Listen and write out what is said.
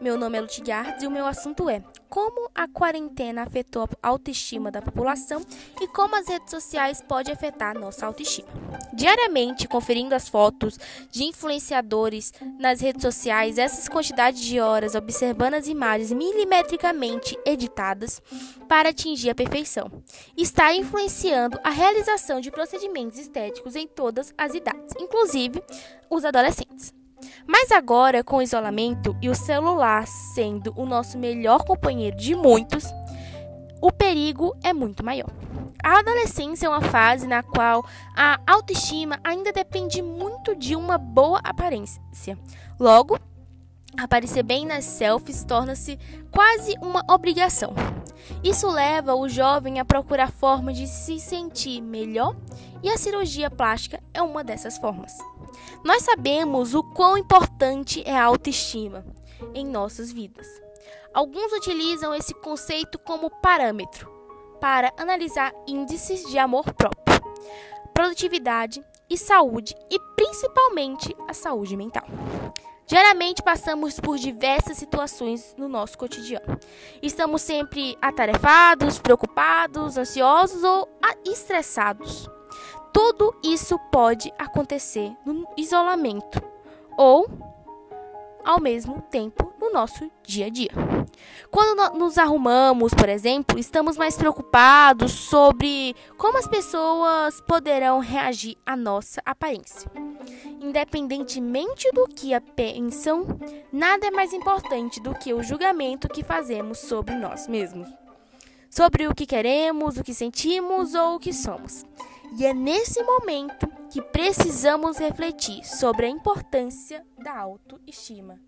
Meu nome é Lutigardes e o meu assunto é como a quarentena afetou a autoestima da população e como as redes sociais podem afetar nossa autoestima. Diariamente, conferindo as fotos de influenciadores nas redes sociais, essas quantidades de horas observando as imagens milimetricamente editadas para atingir a perfeição, está influenciando a realização de procedimentos estéticos em todas as idades, inclusive os adolescentes. Mas agora, com o isolamento e o celular sendo o nosso melhor companheiro de muitos, o perigo é muito maior. A adolescência é uma fase na qual a autoestima ainda depende muito de uma boa aparência. Logo, aparecer bem nas selfies torna-se quase uma obrigação. Isso leva o jovem a procurar formas de se sentir melhor e a cirurgia plástica é uma dessas formas. Nós sabemos o quão importante é a autoestima em nossas vidas. Alguns utilizam esse conceito como parâmetro para analisar índices de amor próprio, produtividade e saúde, e principalmente a saúde mental. Diariamente passamos por diversas situações no nosso cotidiano. Estamos sempre atarefados, preocupados, ansiosos ou estressados. Tudo isso pode acontecer no isolamento ou ao mesmo tempo nosso dia a dia. Quando nos arrumamos, por exemplo, estamos mais preocupados sobre como as pessoas poderão reagir à nossa aparência. Independentemente do que a pensam, nada é mais importante do que o julgamento que fazemos sobre nós mesmos, sobre o que queremos, o que sentimos ou o que somos. E é nesse momento que precisamos refletir sobre a importância da autoestima.